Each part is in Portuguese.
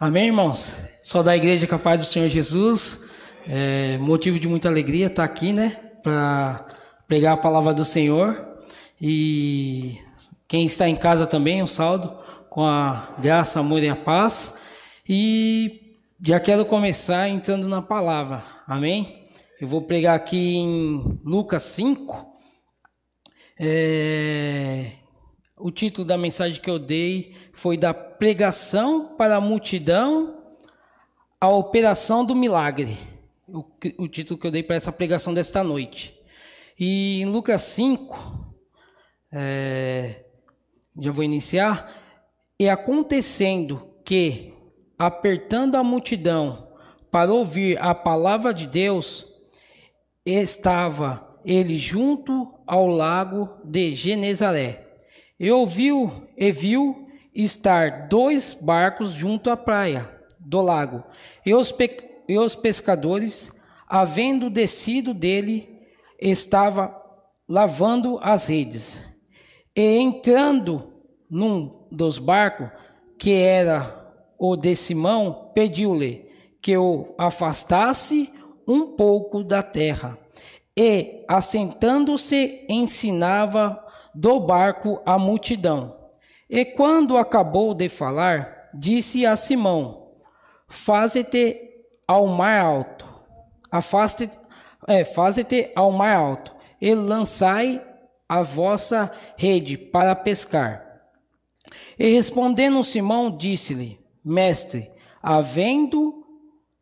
Amém, irmãos? Só da igreja capaz do Senhor Jesus. É motivo de muita alegria estar aqui, né? Para pregar a palavra do Senhor. E quem está em casa também, um saldo com a graça, amor e a paz. E já quero começar entrando na palavra. Amém? Eu vou pregar aqui em Lucas 5. É, o título da mensagem que eu dei foi da pregação para a multidão a operação do milagre. O, o título que eu dei para essa pregação desta noite. E em Lucas 5, é, já vou iniciar. E acontecendo que, apertando a multidão para ouvir a palavra de Deus, estava ele junto ao lago de Genezaré e ouviu e viu estar dois barcos junto à praia do lago, e os, pe e os pescadores, havendo descido dele, estava lavando as redes. E entrando num dos barcos, que era o de Simão, pediu-lhe que o afastasse um pouco da terra. E, assentando-se, ensinava do barco a multidão. E quando acabou de falar, disse a Simão: Faze-te ao mar alto, afaste, é, faze-te ao mar alto, e lançai a vossa rede para pescar. E respondendo Simão, disse-lhe: Mestre, havendo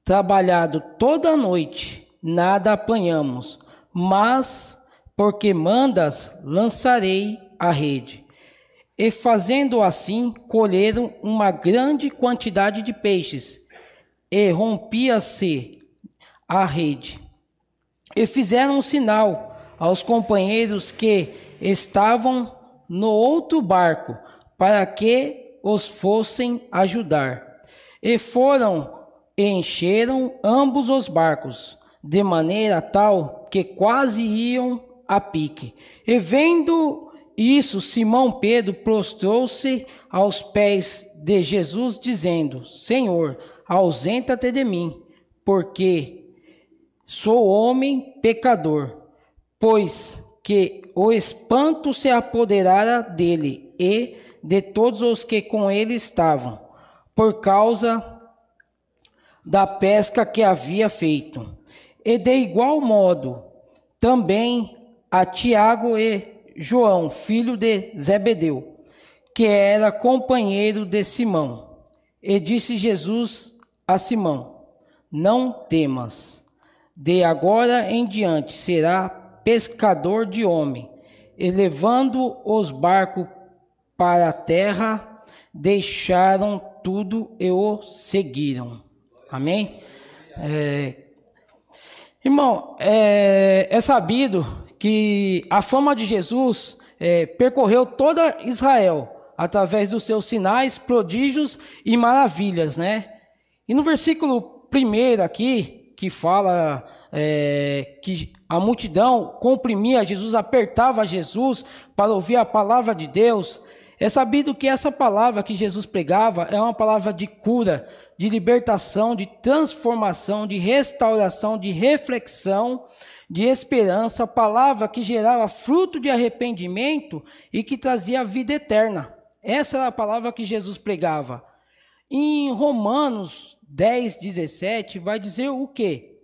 trabalhado toda a noite, nada apanhamos, mas porque mandas, lançarei a rede. E fazendo assim, colheram uma grande quantidade de peixes, e rompia-se a rede. E fizeram um sinal aos companheiros que estavam no outro barco, para que os fossem ajudar. E foram e encheram ambos os barcos, de maneira tal que quase iam a pique. E vendo isso, Simão Pedro prostrou-se aos pés de Jesus, dizendo: Senhor, ausenta-te de mim, porque sou homem pecador, pois que o espanto se apoderara dele e de todos os que com ele estavam, por causa da pesca que havia feito. E de igual modo, também a Tiago e João, filho de Zebedeu, que era companheiro de Simão. E disse Jesus a Simão: Não temas, de agora em diante será pescador de homem. E levando os barcos para a terra, deixaram tudo e o seguiram. Amém? É, irmão, é, é sabido que a fama de Jesus é, percorreu toda Israel através dos seus sinais, prodígios e maravilhas, né? E no versículo primeiro aqui, que fala é, que a multidão comprimia Jesus, apertava Jesus para ouvir a palavra de Deus, é sabido que essa palavra que Jesus pregava é uma palavra de cura, de libertação, de transformação, de restauração, de reflexão, de esperança, palavra que gerava fruto de arrependimento e que trazia vida eterna. Essa era a palavra que Jesus pregava. Em Romanos 10, 17, vai dizer o quê?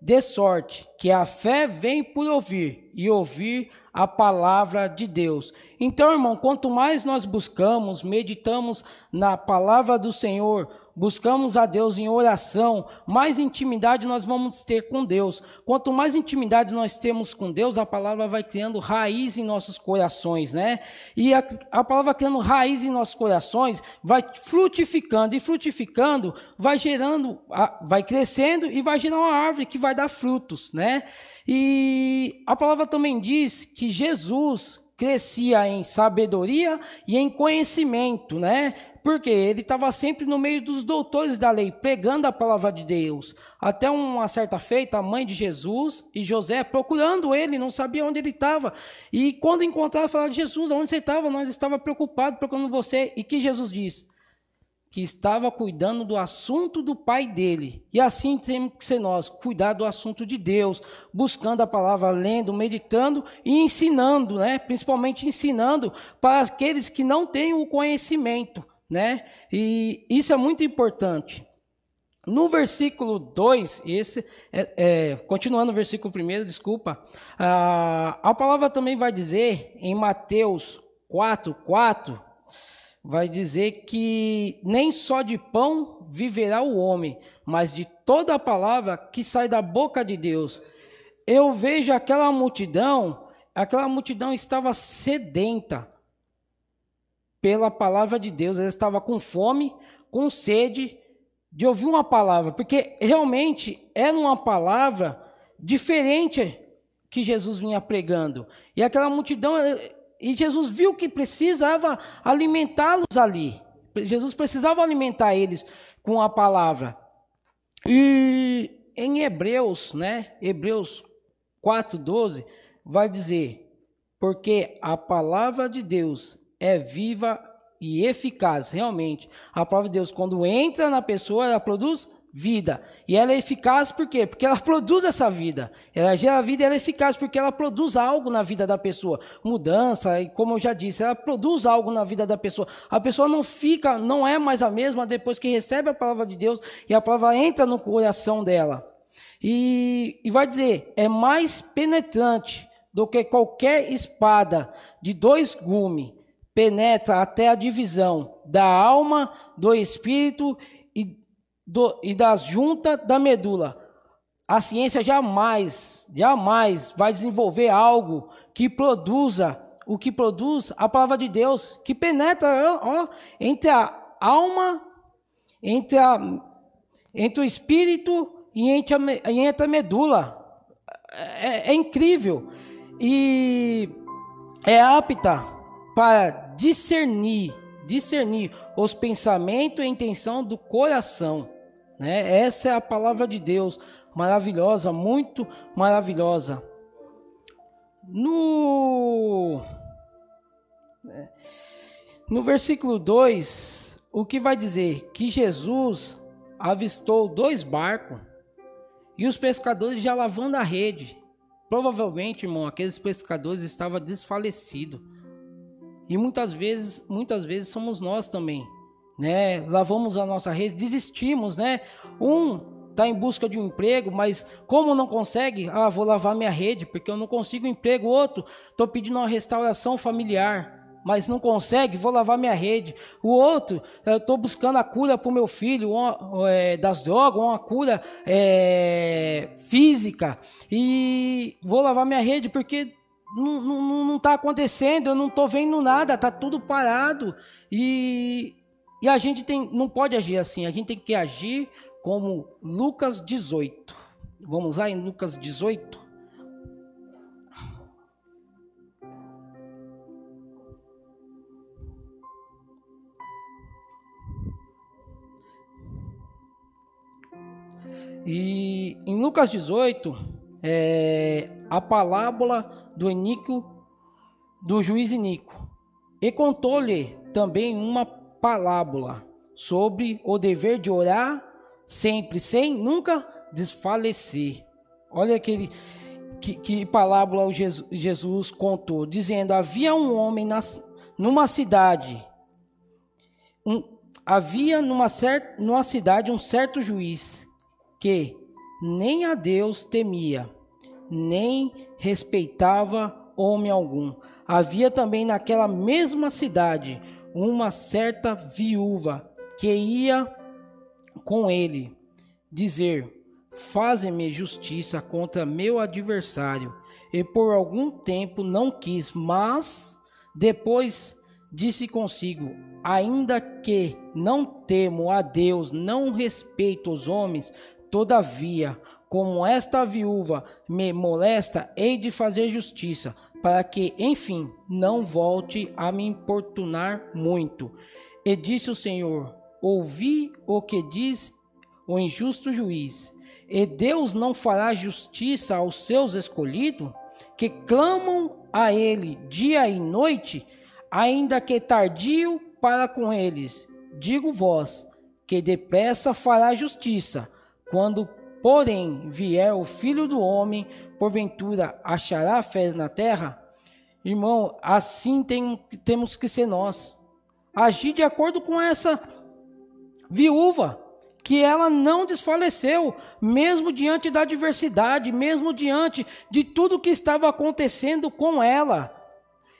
De sorte que a fé vem por ouvir, e ouvir a palavra de Deus. Então, irmão, quanto mais nós buscamos, meditamos na palavra do Senhor, buscamos a Deus em oração, mais intimidade nós vamos ter com Deus. Quanto mais intimidade nós temos com Deus, a palavra vai criando raiz em nossos corações, né? E a, a palavra criando raiz em nossos corações vai frutificando e frutificando, vai gerando, vai crescendo e vai gerar uma árvore que vai dar frutos, né? E a palavra também diz que Jesus crescia em sabedoria e em conhecimento, né? Porque ele estava sempre no meio dos doutores da lei, pregando a palavra de Deus. Até uma certa feita, a mãe de Jesus e José procurando ele, não sabia onde ele estava. E quando encontraram, falaram: Jesus, onde você estava? Nós estávamos preocupados procurando você. E que Jesus disse? que estava cuidando do assunto do pai dele. E assim temos que ser nós, cuidar do assunto de Deus, buscando a palavra, lendo, meditando e ensinando, né? Principalmente ensinando para aqueles que não têm o conhecimento, né? E isso é muito importante. No versículo 2, esse, é, é, continuando no versículo 1, desculpa, a, a palavra também vai dizer em Mateus 4, 4, vai dizer que nem só de pão viverá o homem, mas de toda a palavra que sai da boca de Deus. Eu vejo aquela multidão, aquela multidão estava sedenta pela palavra de Deus, ela estava com fome, com sede de ouvir uma palavra, porque realmente era uma palavra diferente que Jesus vinha pregando. E aquela multidão e Jesus viu que precisava alimentá-los ali. Jesus precisava alimentar eles com a palavra. E em Hebreus, né? Hebreus 4:12 vai dizer: "Porque a palavra de Deus é viva e eficaz, realmente. A palavra de Deus quando entra na pessoa, ela produz vida. E ela é eficaz por quê? Porque ela produz essa vida. Ela gera vida e ela é eficaz porque ela produz algo na vida da pessoa. Mudança, e como eu já disse, ela produz algo na vida da pessoa. A pessoa não fica, não é mais a mesma depois que recebe a palavra de Deus e a palavra entra no coração dela. E, e vai dizer, é mais penetrante do que qualquer espada de dois gumes. Penetra até a divisão da alma, do espírito do, e das juntas da medula. A ciência jamais, jamais vai desenvolver algo que produza o que produz a palavra de Deus, que penetra ó, entre a alma, entre, a, entre o espírito e entre a, e entre a medula. É, é incrível. E é apta para discernir, discernir os pensamentos e intenção do coração. Né? Essa é a palavra de Deus, maravilhosa, muito maravilhosa. No, no versículo 2, o que vai dizer? Que Jesus avistou dois barcos e os pescadores já lavando a rede. Provavelmente, irmão, aqueles pescadores estavam desfalecidos. E muitas vezes, muitas vezes somos nós também né? Lavamos a nossa rede, desistimos, né? Um está em busca de um emprego, mas como não consegue, ah, vou lavar minha rede porque eu não consigo um emprego. Outro, estou pedindo uma restauração familiar, mas não consegue, vou lavar minha rede. O outro, eu estou buscando a cura para o meu filho uma, é, das drogas, uma cura é, física, e vou lavar minha rede porque não está acontecendo, eu não estou vendo nada, está tudo parado. E e a gente tem, não pode agir assim, a gente tem que agir como Lucas 18. Vamos lá em Lucas 18. E em Lucas 18, é, a parábola do Enico, do juiz Inico. E contou-lhe também uma parábola sobre o dever de orar sempre, sem nunca desfalecer. Olha aquele que, que parábola o Jesus, Jesus contou, dizendo: havia um homem nas, numa cidade, um, havia numa, certa, numa cidade um certo juiz que nem a Deus temia, nem respeitava homem algum. Havia também naquela mesma cidade uma certa viúva que ia com ele dizer: Faze-me justiça contra meu adversário. E por algum tempo não quis, mas depois disse consigo: Ainda que não temo a Deus, não respeito os homens, todavia, como esta viúva me molesta, hei de fazer justiça para que, enfim, não volte a me importunar muito. E disse o Senhor: Ouvi o que diz o injusto juiz. E Deus não fará justiça aos seus escolhidos, que clamam a Ele dia e noite, ainda que tardio para com eles. digo vós, que depressa fará justiça. Quando, porém, vier o Filho do Homem, porventura achará fé na terra? Irmão, assim tem, temos que ser nós. Agir de acordo com essa viúva, que ela não desfaleceu, mesmo diante da adversidade, mesmo diante de tudo que estava acontecendo com ela.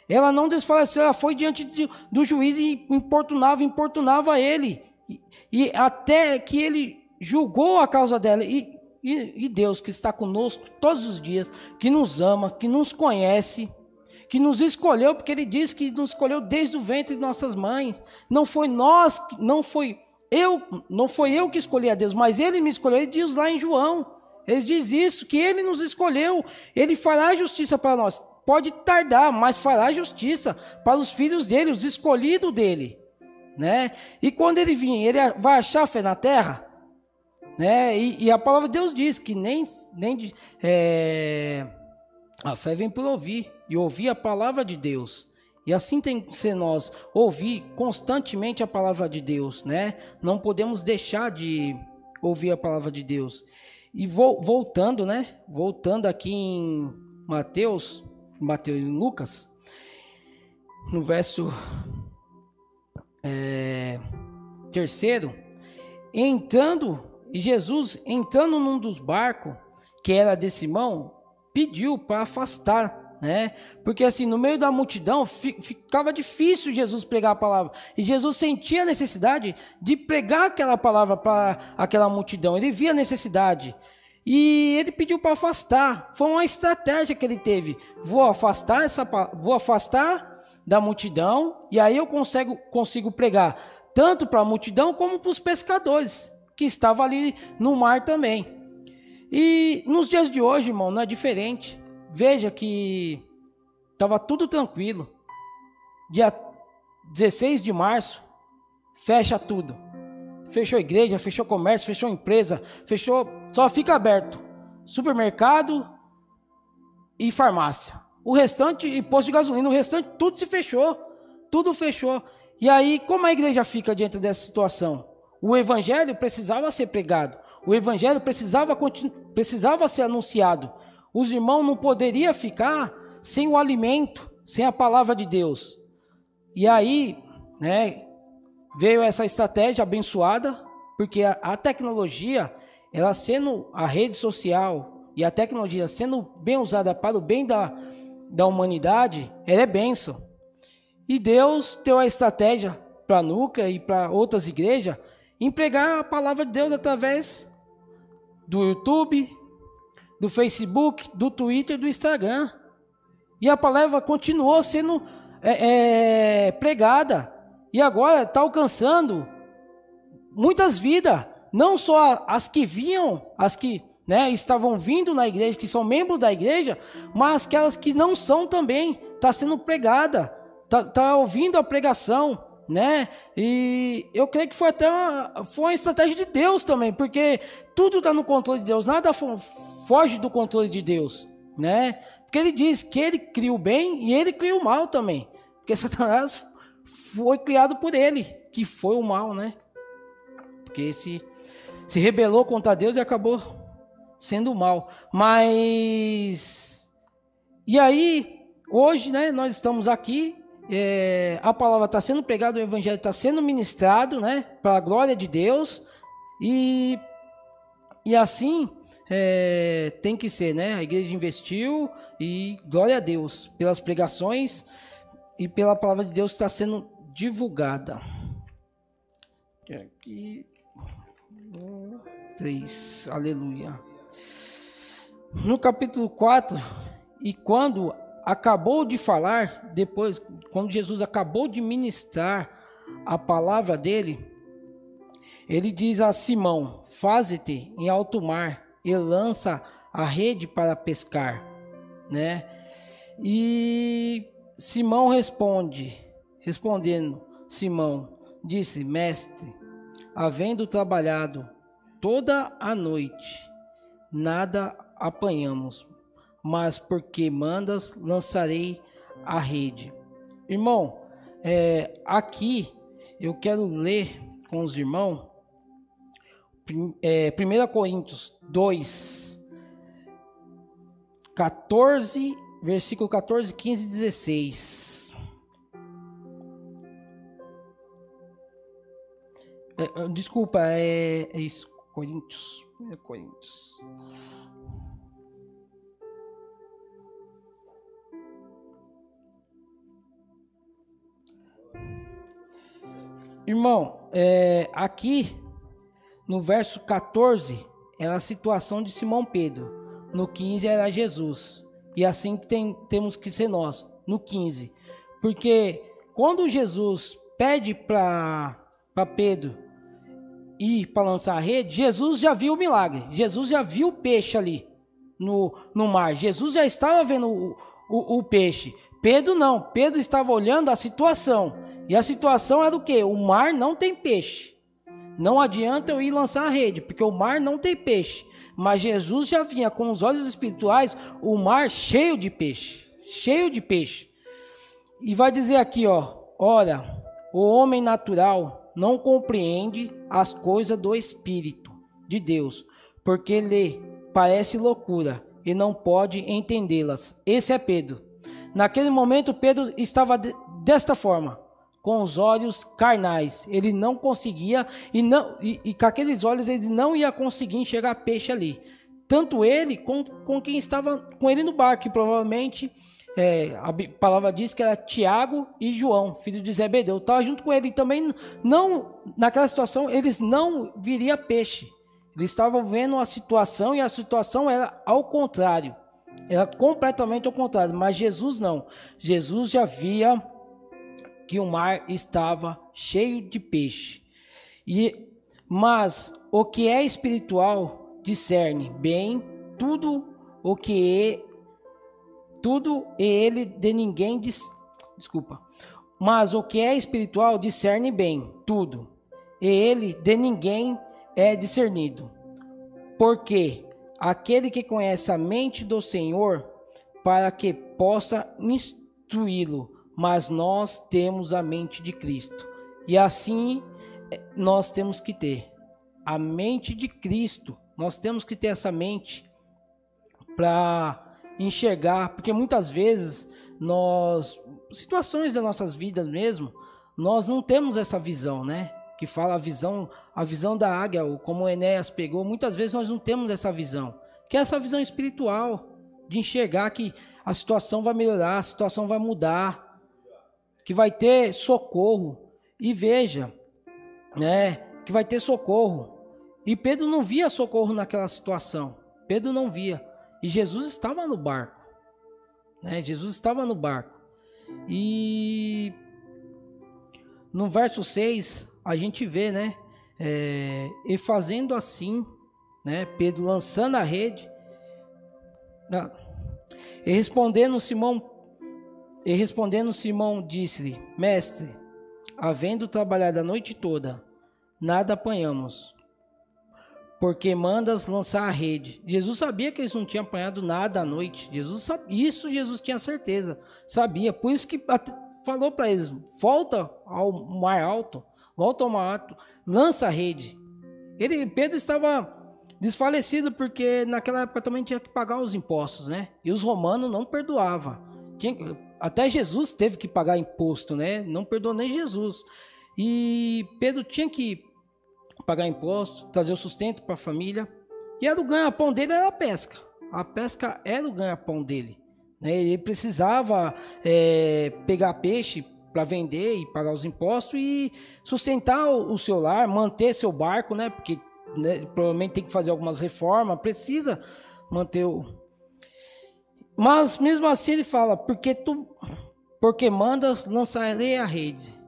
Ela não desfaleceu, ela foi diante de, do juiz e importunava, importunava ele. E, e, até que ele julgou a causa dela. E, e, e Deus que está conosco todos os dias, que nos ama, que nos conhece, que nos escolheu, porque ele diz que nos escolheu desde o ventre de nossas mães. Não foi nós, não foi eu, não foi eu que escolhi a Deus, mas ele me escolheu. Ele diz lá em João, ele diz isso, que ele nos escolheu, ele fará justiça para nós. Pode tardar, mas fará justiça para os filhos dele, os escolhidos dele, né? E quando ele vir, ele vai achar fé na terra, né? E, e a palavra de Deus diz que nem, nem é, a fé vem por ouvir e ouvir a palavra de Deus. E assim tem que ser nós ouvir constantemente a palavra de Deus, né? Não podemos deixar de ouvir a palavra de Deus. E vo voltando, né? Voltando aqui em Mateus, Mateus e Lucas, no verso é, terceiro, entrando e Jesus entrando num dos barcos que era de Simão, pediu para afastar né? Porque assim, no meio da multidão ficava difícil Jesus pregar a palavra. E Jesus sentia a necessidade de pregar aquela palavra para aquela multidão. Ele via a necessidade. E ele pediu para afastar. Foi uma estratégia que ele teve. Vou afastar essa vou afastar da multidão e aí eu consigo consigo pregar tanto para a multidão como para os pescadores que estavam ali no mar também. E nos dias de hoje, irmão, não é diferente. Veja que estava tudo tranquilo. Dia 16 de março, fecha tudo. Fechou igreja, fechou comércio, fechou empresa, fechou. Só fica aberto supermercado e farmácia. O restante, e posto de gasolina, o restante tudo se fechou. Tudo fechou. E aí, como a igreja fica diante dessa situação? O evangelho precisava ser pregado. O evangelho precisava, precisava ser anunciado. Os irmãos não poderiam ficar sem o alimento, sem a palavra de Deus. E aí, né, veio essa estratégia abençoada, porque a, a tecnologia, ela sendo a rede social e a tecnologia sendo bem usada para o bem da, da humanidade, ela é benção. E Deus deu a estratégia para a Nuca e para outras igrejas empregar a palavra de Deus através do YouTube, do Facebook, do Twitter, do Instagram. E a palavra continuou sendo é, é, pregada. E agora está alcançando muitas vidas. Não só as que vinham, as que né, estavam vindo na igreja, que são membros da igreja, mas aquelas que não são também. Está sendo pregada. Está tá ouvindo a pregação né? E eu creio que foi até uma, foi uma estratégia de Deus também, porque tudo está no controle de Deus, nada foge do controle de Deus, né? Porque ele diz que ele cria o bem e ele cria o mal também. Porque Satanás foi criado por ele, que foi o mal, né? Porque se, se rebelou contra Deus e acabou sendo mal. Mas. E aí, hoje, né, nós estamos aqui. É, a palavra está sendo pregada, o evangelho está sendo ministrado, né? Para a glória de Deus. E, e assim é, tem que ser, né? A igreja investiu e glória a Deus pelas pregações e pela palavra de Deus que está sendo divulgada. Aqui, três, aleluia. No capítulo 4, e quando acabou de falar, depois, quando Jesus acabou de ministrar a palavra dele, ele diz a Simão: Faze-te em alto mar e lança a rede para pescar, né? E Simão responde, respondendo, Simão disse: Mestre, havendo trabalhado toda a noite, nada apanhamos, mas porque mandas, lançarei a rede. Irmão, é, aqui eu quero ler com os irmãos é, 1 Coríntios 2, 14, versículo 14, 15 e 16. É, desculpa, é, é isso, Coríntios. É Coríntios. Irmão, é, aqui no verso 14 era a situação de Simão Pedro, no 15 era Jesus. E assim tem, temos que ser nós, no 15. Porque quando Jesus pede para Pedro ir para lançar a rede, Jesus já viu o milagre, Jesus já viu o peixe ali no, no mar, Jesus já estava vendo o, o, o peixe. Pedro não, Pedro estava olhando a situação. E a situação era o que? O mar não tem peixe. Não adianta eu ir lançar a rede, porque o mar não tem peixe. Mas Jesus já vinha com os olhos espirituais, o mar cheio de peixe, cheio de peixe. E vai dizer aqui, ó, ora, o homem natural não compreende as coisas do espírito de Deus, porque lhe parece loucura e não pode entendê-las. Esse é Pedro. Naquele momento Pedro estava desta forma: com os olhos carnais. Ele não conseguia, e, não, e, e com aqueles olhos ele não ia conseguir enxergar peixe ali. Tanto ele com, com quem estava com ele no barco, que provavelmente é, a palavra diz que era Tiago e João, filho de Zebedeu. Estava junto com ele e também não, naquela situação, eles não viria peixe. Eles estavam vendo a situação e a situação era ao contrário. Era completamente ao contrário, mas Jesus não. Jesus já via que o mar estava cheio de peixe. E mas o que é espiritual discerne bem tudo o que é tudo e ele de ninguém desculpa. Mas o que é espiritual discerne bem tudo, e ele de ninguém é discernido. Porque aquele que conhece a mente do Senhor, para que possa instruí-lo, mas nós temos a mente de Cristo. E assim eh, nós temos que ter a mente de Cristo. Nós temos que ter essa mente para enxergar, porque muitas vezes nós situações das nossas vidas mesmo, nós não temos essa visão, né? Que fala a visão, a visão da águia, ou como Enéas pegou, muitas vezes nós não temos essa visão, que é essa visão espiritual de enxergar que a situação vai melhorar, a situação vai mudar, que vai ter socorro. E veja, né, que vai ter socorro. E Pedro não via socorro naquela situação. Pedro não via. E Jesus estava no barco. Né? Jesus estava no barco. E no verso 6, a gente vê, né? É, e fazendo assim, né? Pedro lançando a rede. E respondendo Simão e respondendo Simão, disse-lhe: Mestre, havendo trabalhado a noite toda, nada apanhamos, porque mandas lançar a rede. Jesus sabia que eles não tinham apanhado nada à noite. Jesus sabia, isso Jesus tinha certeza, sabia. Por isso que falou para eles: volta ao mar alto, volta ao mar alto, lança a rede. Ele, Pedro estava desfalecido porque naquela época também tinha que pagar os impostos, né? E os romanos não perdoavam. Tinha, até Jesus teve que pagar imposto, né? Não perdoou nem Jesus. E Pedro tinha que pagar imposto, trazer o sustento para a família. E era o ganha-pão dele era a pesca. A pesca era o ganha-pão dele. Né? Ele precisava é, pegar peixe para vender e pagar os impostos e sustentar o, seu lar, manter seu barco, né? Porque né, provavelmente tem que fazer algumas reformas, precisa manter o, mas mesmo assim ele fala, porque tu porque mandas lançarei a rede.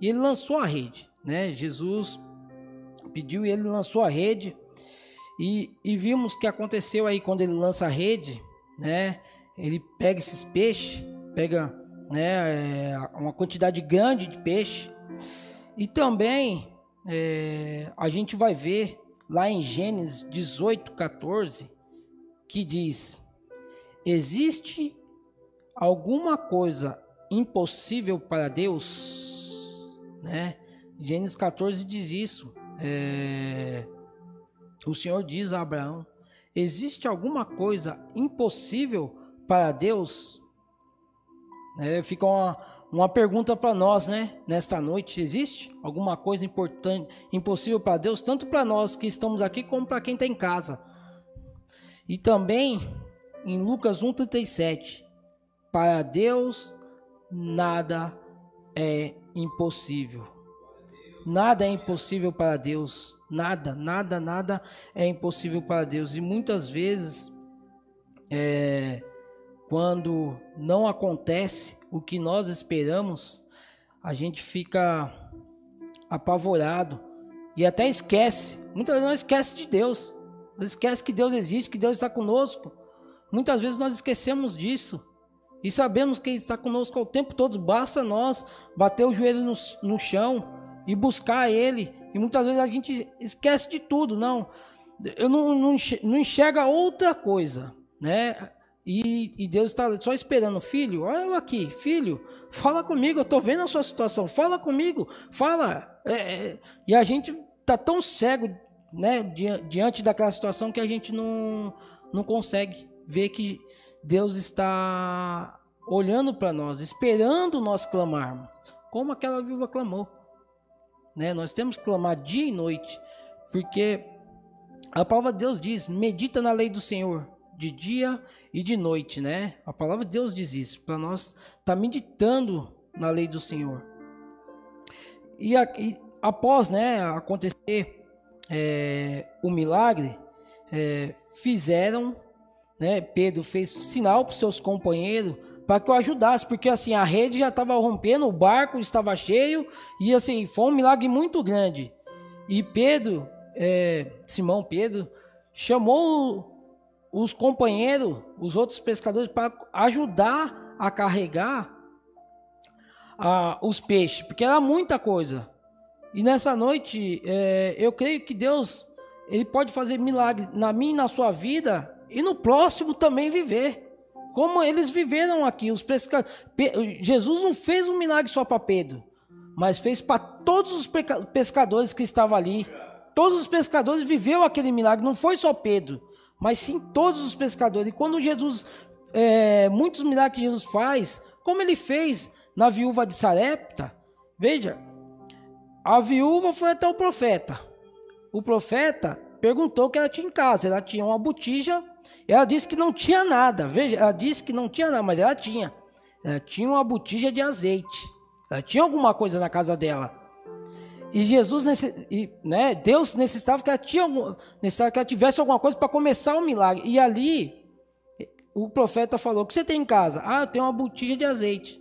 E ele lançou a rede, né? Jesus pediu e ele lançou a rede. E, e vimos que aconteceu aí quando ele lança a rede, né? Ele pega esses peixes, pega né, é, uma quantidade grande de peixe. E também é, a gente vai ver lá em Gênesis 18, 14, que diz: Existe alguma coisa impossível para Deus? Né? Gênesis 14 diz isso. É, o Senhor diz a Abraão: Existe alguma coisa impossível para Deus? É, fica uma, uma pergunta para nós, né? Nesta noite, existe alguma coisa importante, impossível para Deus, tanto para nós que estamos aqui como para quem está em casa? E também em Lucas 1:37, para Deus nada é impossível. Nada é impossível para Deus. Nada, nada, nada é impossível para Deus. E muitas vezes, é, quando não acontece o que nós esperamos, a gente fica apavorado e até esquece. Muitas vezes nós esquece de Deus. Esquece que Deus existe, que Deus está conosco. Muitas vezes nós esquecemos disso. E sabemos que Ele está conosco o tempo todo. Basta nós bater o joelho no, no chão e buscar Ele. E muitas vezes a gente esquece de tudo. Não, eu não, não, não enxerga outra coisa, né? E, e Deus está só esperando, filho, olha eu aqui, filho, fala comigo, eu estou vendo a sua situação, fala comigo, fala. É, é, e a gente tá tão cego, né, diante daquela situação que a gente não, não consegue ver que Deus está olhando para nós, esperando nós clamarmos, como aquela viúva clamou. Né? Nós temos que clamar dia e noite, porque a palavra de Deus diz: medita na lei do Senhor de dia e de noite, né? A palavra de Deus diz isso, para nós estar tá meditando na lei do Senhor. E, e após, né, acontecer é, o milagre, é, fizeram, né? Pedro fez sinal para seus companheiros para que eu ajudasse, porque assim a rede já estava rompendo, o barco estava cheio e assim foi um milagre muito grande. E Pedro, é, Simão Pedro, chamou os companheiros, os outros pescadores, para ajudar a carregar a, os peixes, porque era muita coisa. E nessa noite, é, eu creio que Deus ele pode fazer milagre na minha e na sua vida e no próximo também viver como eles viveram aqui. Os pescadores. Jesus não fez um milagre só para Pedro, mas fez para todos os pescadores que estavam ali. Todos os pescadores viveu aquele milagre, não foi só Pedro, mas sim todos os pescadores. E quando Jesus, é, muitos milagres que Jesus faz, como ele fez na viúva de Sarepta, veja, a viúva foi até o profeta. O profeta perguntou o que ela tinha em casa. Ela tinha uma botija ela disse que não tinha nada. Veja, ela disse que não tinha nada, mas ela tinha. Ela tinha uma botija de azeite. Ela tinha alguma coisa na casa dela. E Jesus, né, Deus necessitava que ela, tinha necessitava que ela tivesse alguma coisa para começar o milagre. E ali, o profeta falou: O que você tem em casa? Ah, eu tenho uma botija de azeite.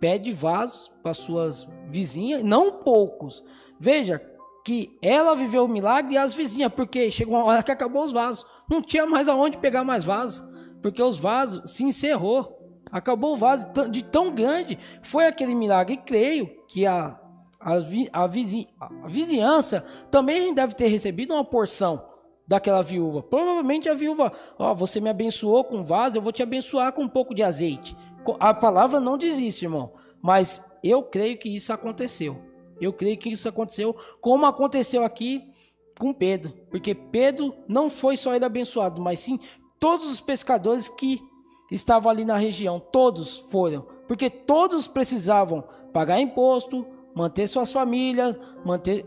Pede vasos para suas vizinhas, não poucos. Veja que ela viveu o milagre e as vizinhas, porque chegou uma hora que acabou os vasos não tinha mais aonde pegar mais vasos, porque os vasos se encerrou. Acabou o vaso de tão grande foi aquele milagre. E creio que a, a, a, vizi, a vizinhança também deve ter recebido uma porção daquela viúva. Provavelmente a viúva, ó, você me abençoou com vaso, eu vou te abençoar com um pouco de azeite. A palavra não diz isso, irmão, mas eu creio que isso aconteceu. Eu creio que isso aconteceu, como aconteceu aqui com Pedro, porque Pedro não foi só ele abençoado, mas sim todos os pescadores que estavam ali na região, todos foram, porque todos precisavam pagar imposto, manter suas famílias, manter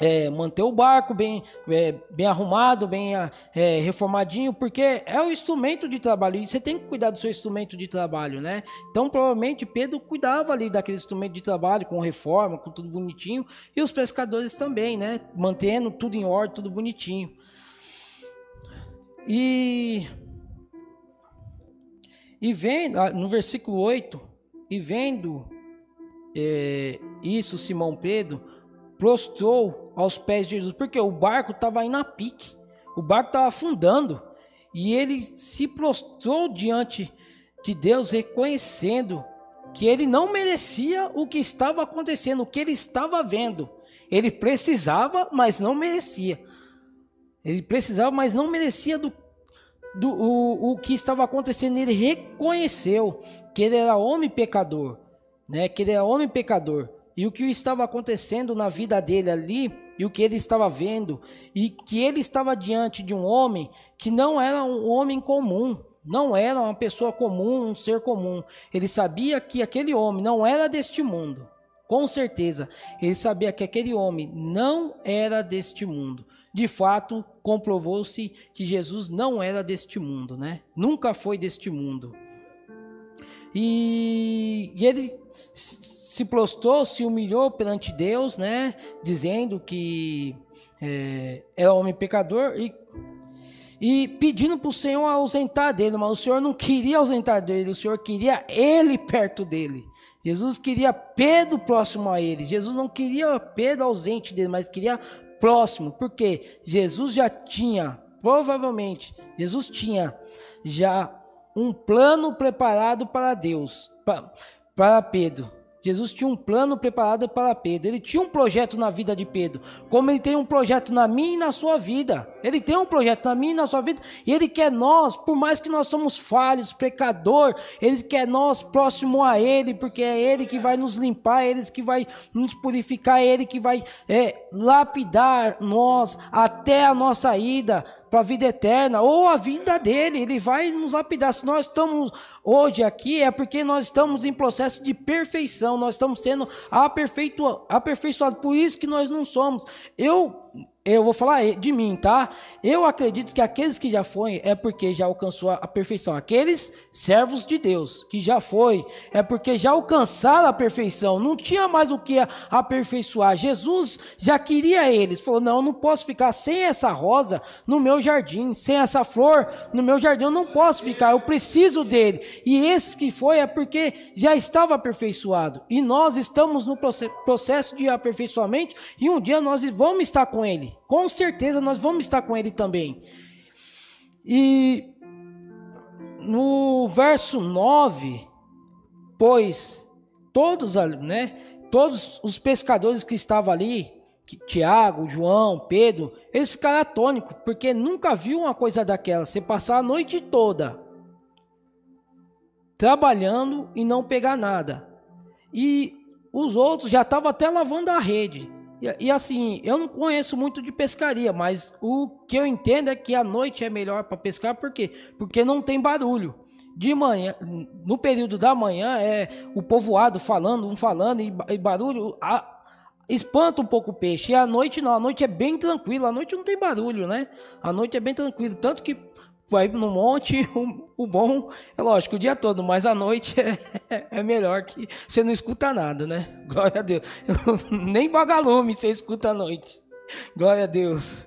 é, manter o barco bem, é, bem arrumado, bem é, reformadinho, porque é o instrumento de trabalho e você tem que cuidar do seu instrumento de trabalho, né? Então, provavelmente Pedro cuidava ali daquele instrumento de trabalho, com reforma, com tudo bonitinho, e os pescadores também, né? Mantendo tudo em ordem, tudo bonitinho. E, e vendo, ah, no versículo 8, e vendo é, isso, Simão Pedro prostrou aos pés de Jesus, porque o barco estava indo a pique, o barco estava afundando, e ele se prostrou diante de Deus, reconhecendo que ele não merecia o que estava acontecendo, o que ele estava vendo. Ele precisava, mas não merecia. Ele precisava, mas não merecia do, do o, o que estava acontecendo. Ele reconheceu que ele era homem pecador, né? Que ele era homem pecador e o que estava acontecendo na vida dele ali, e o que ele estava vendo, e que ele estava diante de um homem que não era um homem comum, não era uma pessoa comum, um ser comum. Ele sabia que aquele homem não era deste mundo. Com certeza, ele sabia que aquele homem não era deste mundo. De fato, comprovou-se que Jesus não era deste mundo, né? Nunca foi deste mundo. E, e ele se prostrou, se humilhou perante Deus, né? Dizendo que é, era homem pecador e e pedindo para o Senhor ausentar dele, mas o Senhor não queria ausentar dele, o Senhor queria ele perto dele. Jesus queria Pedro próximo a ele. Jesus não queria Pedro ausente dele, mas queria próximo, porque Jesus já tinha, provavelmente, Jesus tinha já um plano preparado para Deus, para, para Pedro. Jesus tinha um plano preparado para Pedro. Ele tinha um projeto na vida de Pedro, como ele tem um projeto na minha e na sua vida. Ele tem um projeto na minha e na sua vida, e ele quer nós, por mais que nós somos falhos, pecador, ele quer nós próximo a ele, porque é ele que vai nos limpar, é ele que vai nos purificar, é ele que vai é, lapidar nós até a nossa ida para a vida eterna ou a vida dele. Ele vai nos lapidar. Se nós estamos hoje aqui, é porque nós estamos em processo de perfeição, nós estamos sendo aperfeiçoados. Por isso que nós não somos. Eu eu vou falar de mim, tá? Eu acredito que aqueles que já foram é porque já alcançou a perfeição. Aqueles servos de Deus que já foi é porque já alcançaram a perfeição. Não tinha mais o que aperfeiçoar. Jesus já queria eles. Falou: "Não, eu não posso ficar sem essa rosa no meu jardim, sem essa flor no meu jardim. Eu não posso ficar. Eu preciso dele." E esse que foi é porque já estava aperfeiçoado. E nós estamos no processo de aperfeiçoamento e um dia nós vamos estar com ele com certeza nós vamos estar com ele também. E no verso 9, pois todos, né, todos os pescadores que estavam ali, Tiago, João, Pedro, eles ficaram atônicos, porque nunca viu uma coisa daquela. Você passar a noite toda trabalhando e não pegar nada. E os outros já estavam até lavando a rede. E, e, assim, eu não conheço muito de pescaria, mas o que eu entendo é que a noite é melhor para pescar, por quê? Porque não tem barulho. De manhã, no período da manhã, é o povoado falando, um falando, e, e barulho a, espanta um pouco o peixe. E à noite não, a noite é bem tranquila, a noite não tem barulho, né? A noite é bem tranquilo, tanto que vai no monte, o, o, bom é lógico, o dia todo, mas a noite é, é, melhor que você não escuta nada, né? Glória a Deus. Nem vagalume você escuta à noite. Glória a Deus.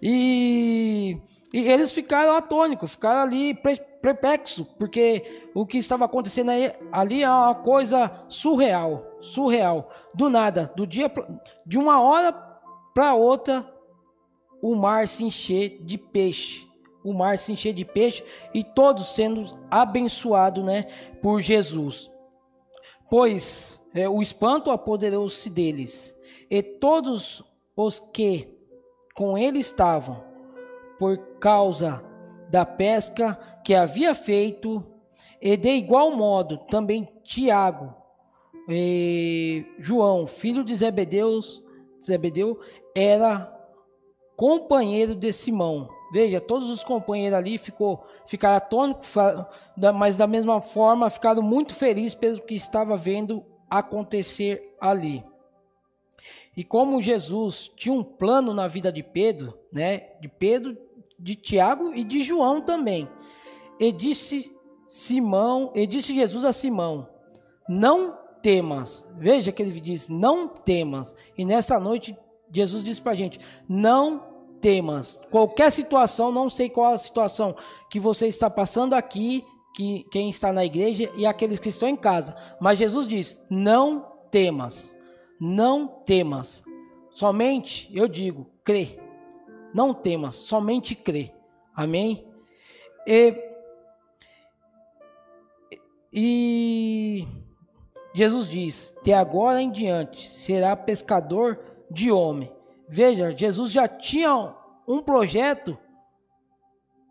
E, e eles ficaram atônicos, ficaram ali perplexos, porque o que estava acontecendo aí, ali é uma coisa surreal, surreal. Do nada, do dia de uma hora para outra, o mar se encher de peixe o mar se encher de peixe e todos sendo abençoados né, por Jesus. Pois é, o espanto apoderou-se deles, e todos os que com ele estavam, por causa da pesca que havia feito, e de igual modo também Tiago, João, filho de Zebedeu, Zebedeu era companheiro de Simão. Veja, todos os companheiros ali ficou, ficaram atônicos, mas da mesma forma ficaram muito felizes pelo que estava vendo acontecer ali. E como Jesus tinha um plano na vida de Pedro, né, de Pedro, de Tiago e de João também, e disse Simão, e disse Jesus a Simão: Não temas. Veja que ele diz: Não temas. E nessa noite Jesus disse para a gente: Não temas. Qualquer situação, não sei qual a situação que você está passando aqui, que quem está na igreja e aqueles que estão em casa. Mas Jesus diz: não temas, não temas. Somente, eu digo, crê. Não temas, somente crê. Amém? E, e Jesus diz: de agora em diante será pescador de homem. Veja, Jesus já tinha um projeto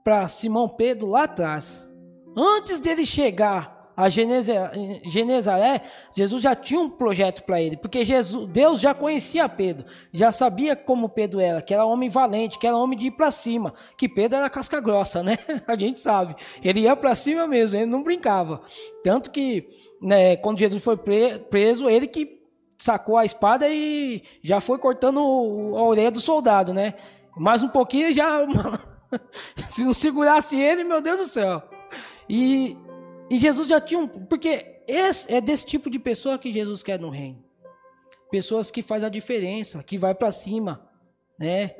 para Simão Pedro lá atrás. Antes dele chegar a Genezaré, Jesus já tinha um projeto para ele, porque Jesus, Deus já conhecia Pedro, já sabia como Pedro era, que era homem valente, que era homem de ir para cima, que Pedro era casca grossa, né? A gente sabe. Ele ia para cima mesmo, ele não brincava. Tanto que, né, quando Jesus foi preso, ele que sacou a espada e já foi cortando a orelha do soldado, né? Mais um pouquinho já. Se não segurasse ele, meu Deus do céu. E, e Jesus já tinha um. Porque esse, é desse tipo de pessoa que Jesus quer no reino. Pessoas que faz a diferença, que vai para cima, né?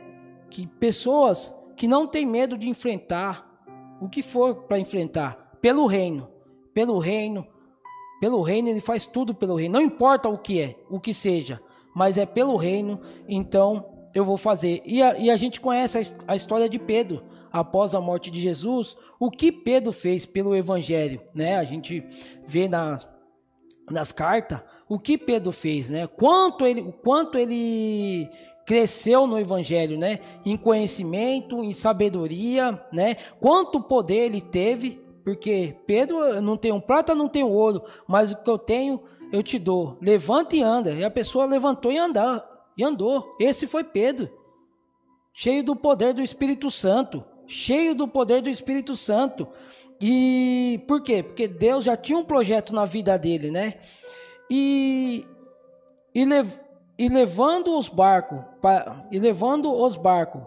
Que pessoas que não tem medo de enfrentar o que for para enfrentar pelo reino, pelo reino, pelo reino ele faz tudo pelo reino. Não importa o que é, o que seja, mas é pelo reino. Então eu vou fazer. E a, e a gente conhece a, a, história de Pedro após a morte de Jesus, o que Pedro fez pelo Evangelho, né? A gente vê nas, nas cartas o que Pedro fez, né? Quanto ele, quanto ele cresceu no Evangelho, né? Em conhecimento, em sabedoria, né? Quanto poder ele teve, porque Pedro não tem um prata, não tem um ouro, mas o que eu tenho eu te dou. Levanta e anda. E a pessoa levantou e andar e andou. Esse foi Pedro, cheio do poder do Espírito Santo, cheio do poder do Espírito Santo. E por quê? Porque Deus já tinha um projeto na vida dele, né? E e, lev, e levando os barcos para, e levando os barcos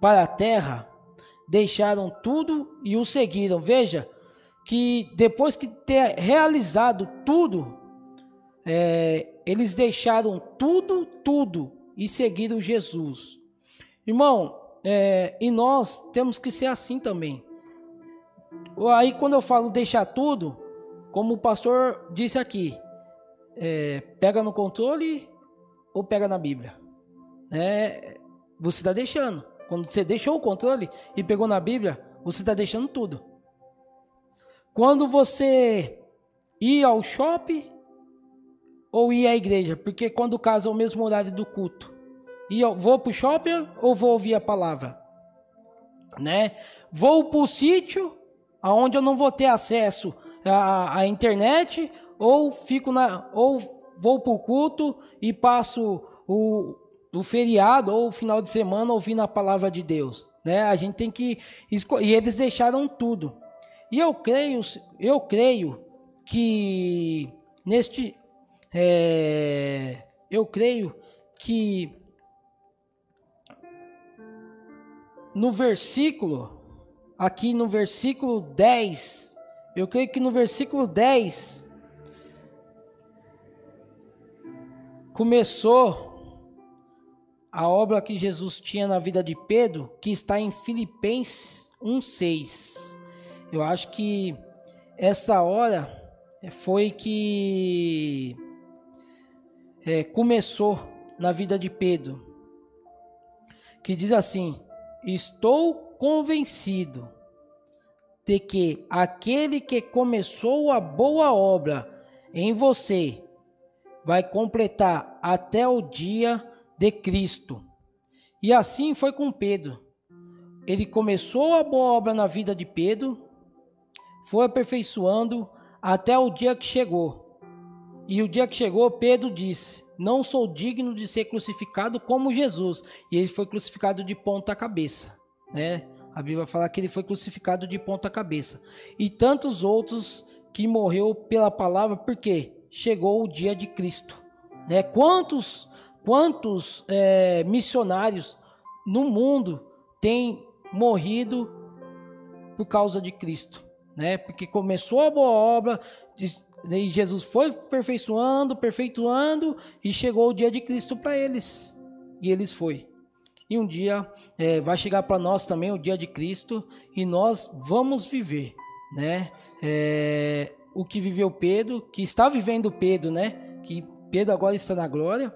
para a terra, deixaram tudo e o seguiram. Veja que depois que ter realizado tudo, é, eles deixaram tudo, tudo e seguiram Jesus. Irmão, é, e nós temos que ser assim também. Aí quando eu falo deixar tudo, como o pastor disse aqui, é, pega no controle ou pega na Bíblia. É, você está deixando. Quando você deixou o controle e pegou na Bíblia, você está deixando tudo. Quando você ir ao shopping ou ir à igreja? Porque quando casa é o mesmo horário do culto. E eu vou para o shopping ou vou ouvir a palavra? Né? Vou para o sítio, aonde eu não vou ter acesso à, à internet, ou fico na, ou vou para o culto e passo o, o feriado ou o final de semana ouvindo a palavra de Deus. Né? A gente tem que e eles deixaram tudo. E eu creio, eu creio que neste é, eu creio que no versículo, aqui no versículo 10, eu creio que no versículo 10 começou a obra que Jesus tinha na vida de Pedro, que está em Filipenses 1:6. Eu acho que essa hora foi que é, começou na vida de Pedro, que diz assim: Estou convencido de que aquele que começou a boa obra em você vai completar até o dia de Cristo. E assim foi com Pedro. Ele começou a boa obra na vida de Pedro, foi aperfeiçoando até o dia que chegou e o dia que chegou, Pedro disse: Não sou digno de ser crucificado como Jesus. E ele foi crucificado de ponta cabeça. Né? A Bíblia fala que ele foi crucificado de ponta cabeça. E tantos outros que morreu pela palavra, porque chegou o dia de Cristo. Né? Quantos, quantos é, missionários no mundo têm morrido por causa de Cristo? Né? Porque começou a boa obra, e Jesus foi aperfeiçoando, perfeituando, e chegou o dia de Cristo para eles. E eles foi. E um dia é, vai chegar para nós também o dia de Cristo, e nós vamos viver, né? É, o que viveu Pedro, que está vivendo Pedro, né? Que Pedro agora está na glória,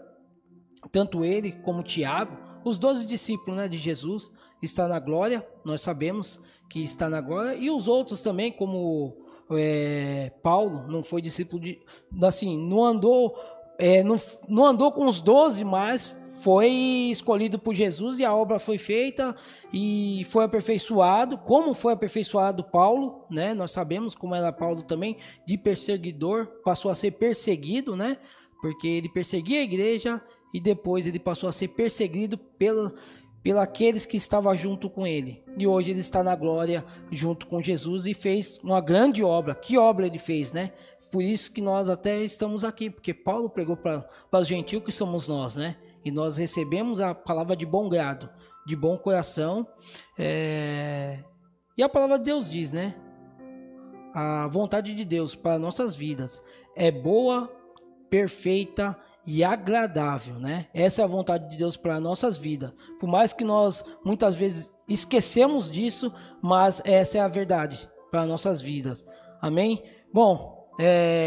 tanto ele como Tiago, os doze discípulos né, de Jesus, está na glória, nós sabemos que está na glória, e os outros também, como é, Paulo não foi discípulo de. Assim, não andou, é, não, não andou com os doze, mas foi escolhido por Jesus e a obra foi feita e foi aperfeiçoado. Como foi aperfeiçoado Paulo, né? Nós sabemos como era Paulo também, de perseguidor, passou a ser perseguido, né? Porque ele perseguia a igreja e depois ele passou a ser perseguido pelo, pelo aqueles que estavam junto com ele. E hoje ele está na glória junto com Jesus e fez uma grande obra. Que obra ele fez, né? Por isso que nós até estamos aqui, porque Paulo pregou para os gentios que somos nós, né? E nós recebemos a palavra de bom grado, de bom coração. É... E a palavra de Deus diz, né? A vontade de Deus para nossas vidas é boa, perfeita e agradável, né? Essa é a vontade de Deus para nossas vidas. Por mais que nós muitas vezes esquecemos disso, mas essa é a verdade para nossas vidas. Amém? Bom, é...